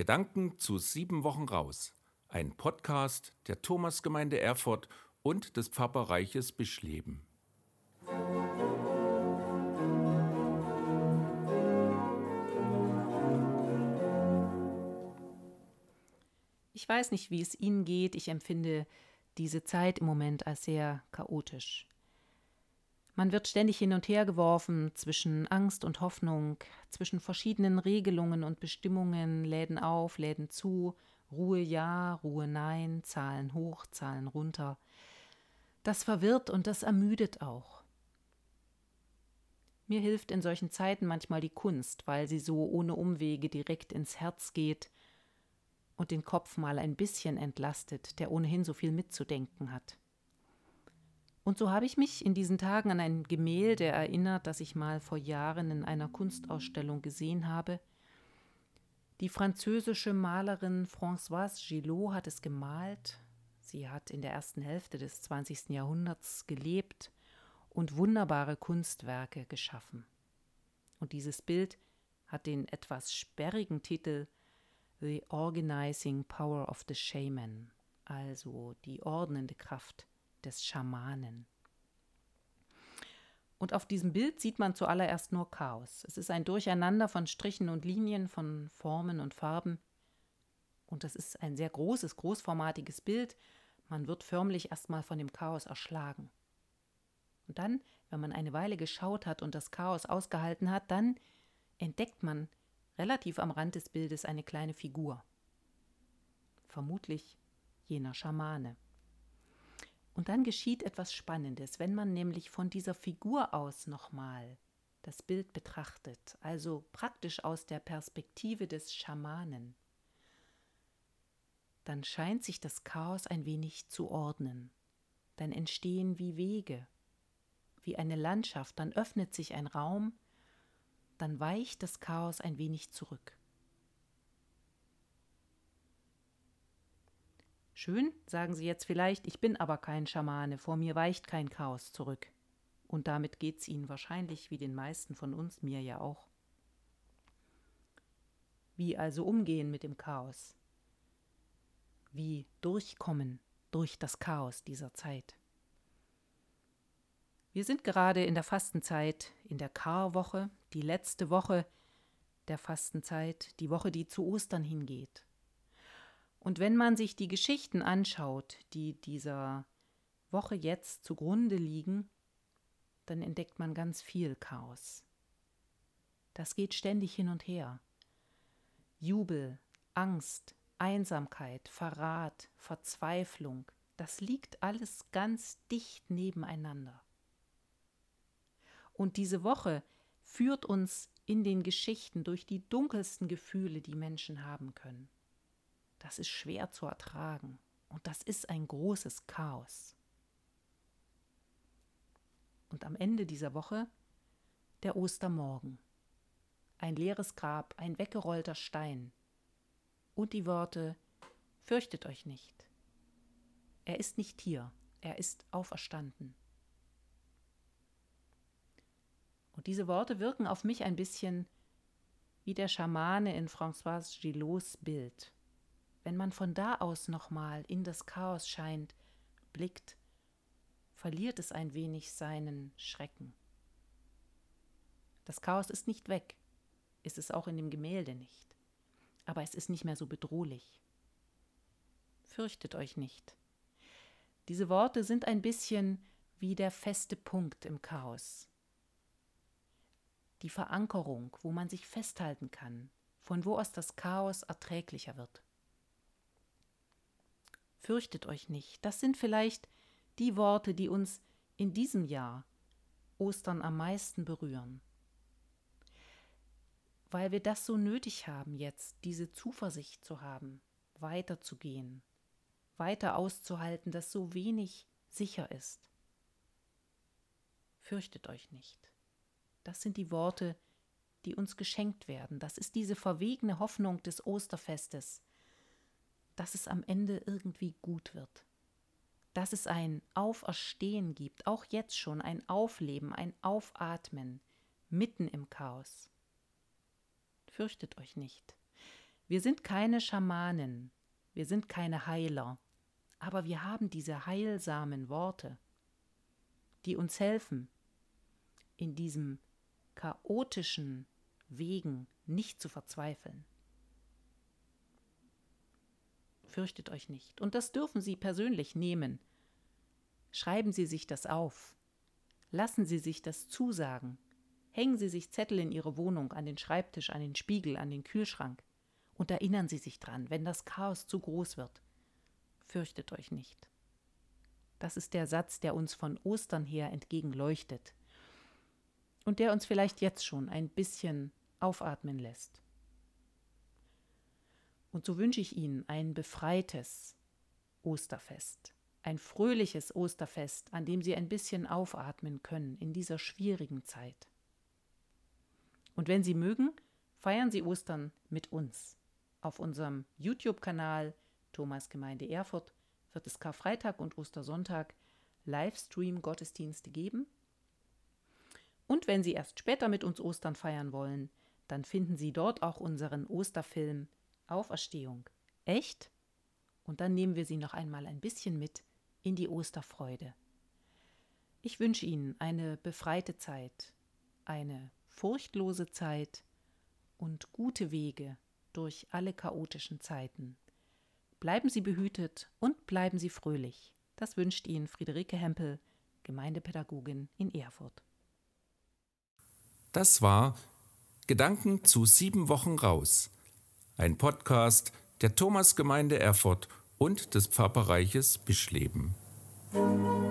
Gedanken zu sieben Wochen raus. Ein Podcast der Thomasgemeinde Erfurt und des Pfarrbereiches Bischleben. Ich weiß nicht, wie es Ihnen geht. Ich empfinde diese Zeit im Moment als sehr chaotisch. Man wird ständig hin und her geworfen zwischen Angst und Hoffnung, zwischen verschiedenen Regelungen und Bestimmungen, Läden auf, Läden zu, Ruhe ja, Ruhe nein, Zahlen hoch, Zahlen runter. Das verwirrt und das ermüdet auch. Mir hilft in solchen Zeiten manchmal die Kunst, weil sie so ohne Umwege direkt ins Herz geht und den Kopf mal ein bisschen entlastet, der ohnehin so viel mitzudenken hat. Und so habe ich mich in diesen Tagen an ein Gemälde erinnert, das ich mal vor Jahren in einer Kunstausstellung gesehen habe. Die französische Malerin Françoise Gillot hat es gemalt. Sie hat in der ersten Hälfte des 20. Jahrhunderts gelebt und wunderbare Kunstwerke geschaffen. Und dieses Bild hat den etwas sperrigen Titel The Organizing Power of the Shaman, also die ordnende Kraft des Schamanen. Und auf diesem Bild sieht man zuallererst nur Chaos. Es ist ein Durcheinander von Strichen und Linien, von Formen und Farben. Und das ist ein sehr großes, großformatiges Bild. Man wird förmlich erstmal von dem Chaos erschlagen. Und dann, wenn man eine Weile geschaut hat und das Chaos ausgehalten hat, dann entdeckt man relativ am Rand des Bildes eine kleine Figur. Vermutlich jener Schamane. Und dann geschieht etwas Spannendes, wenn man nämlich von dieser Figur aus nochmal das Bild betrachtet, also praktisch aus der Perspektive des Schamanen, dann scheint sich das Chaos ein wenig zu ordnen. Dann entstehen wie Wege, wie eine Landschaft, dann öffnet sich ein Raum, dann weicht das Chaos ein wenig zurück. Schön, sagen Sie jetzt vielleicht, ich bin aber kein Schamane, vor mir weicht kein Chaos zurück. Und damit geht's Ihnen wahrscheinlich wie den meisten von uns, mir ja auch. Wie also umgehen mit dem Chaos? Wie durchkommen durch das Chaos dieser Zeit? Wir sind gerade in der Fastenzeit, in der Karwoche, die letzte Woche der Fastenzeit, die Woche, die zu Ostern hingeht. Und wenn man sich die Geschichten anschaut, die dieser Woche jetzt zugrunde liegen, dann entdeckt man ganz viel Chaos. Das geht ständig hin und her. Jubel, Angst, Einsamkeit, Verrat, Verzweiflung, das liegt alles ganz dicht nebeneinander. Und diese Woche führt uns in den Geschichten durch die dunkelsten Gefühle, die Menschen haben können das ist schwer zu ertragen und das ist ein großes Chaos. Und am Ende dieser Woche der Ostermorgen. Ein leeres Grab, ein weggerollter Stein und die Worte Fürchtet euch nicht. Er ist nicht hier, er ist auferstanden. Und diese Worte wirken auf mich ein bisschen wie der Schamane in François Gillots Bild wenn man von da aus nochmal in das Chaos scheint, blickt, verliert es ein wenig seinen Schrecken. Das Chaos ist nicht weg, ist es auch in dem Gemälde nicht, aber es ist nicht mehr so bedrohlich. Fürchtet euch nicht. Diese Worte sind ein bisschen wie der feste Punkt im Chaos. Die Verankerung, wo man sich festhalten kann, von wo aus das Chaos erträglicher wird. Fürchtet euch nicht. Das sind vielleicht die Worte, die uns in diesem Jahr Ostern am meisten berühren. Weil wir das so nötig haben jetzt, diese Zuversicht zu haben, weiterzugehen, weiter auszuhalten, dass so wenig sicher ist. Fürchtet euch nicht. Das sind die Worte, die uns geschenkt werden. Das ist diese verwegene Hoffnung des Osterfestes, dass es am Ende irgendwie gut wird. Dass es ein Auferstehen gibt, auch jetzt schon ein Aufleben, ein Aufatmen mitten im Chaos. Fürchtet euch nicht. Wir sind keine Schamanen, wir sind keine Heiler, aber wir haben diese heilsamen Worte, die uns helfen, in diesem chaotischen Wegen nicht zu verzweifeln. Fürchtet euch nicht. Und das dürfen Sie persönlich nehmen. Schreiben Sie sich das auf. Lassen Sie sich das zusagen. Hängen Sie sich Zettel in Ihre Wohnung, an den Schreibtisch, an den Spiegel, an den Kühlschrank. Und erinnern Sie sich dran, wenn das Chaos zu groß wird. Fürchtet euch nicht. Das ist der Satz, der uns von Ostern her entgegenleuchtet und der uns vielleicht jetzt schon ein bisschen aufatmen lässt. Und so wünsche ich Ihnen ein befreites Osterfest, ein fröhliches Osterfest, an dem Sie ein bisschen aufatmen können in dieser schwierigen Zeit. Und wenn Sie mögen, feiern Sie Ostern mit uns. Auf unserem YouTube-Kanal Thomas Gemeinde Erfurt wird es Karfreitag und Ostersonntag Livestream-Gottesdienste geben. Und wenn Sie erst später mit uns Ostern feiern wollen, dann finden Sie dort auch unseren Osterfilm Auferstehung. Echt? Und dann nehmen wir Sie noch einmal ein bisschen mit in die Osterfreude. Ich wünsche Ihnen eine befreite Zeit, eine furchtlose Zeit und gute Wege durch alle chaotischen Zeiten. Bleiben Sie behütet und bleiben Sie fröhlich. Das wünscht Ihnen Friederike Hempel, Gemeindepädagogin in Erfurt. Das war Gedanken zu sieben Wochen raus. Ein Podcast der Thomasgemeinde Erfurt und des Pfarrbereiches Bischleben. Musik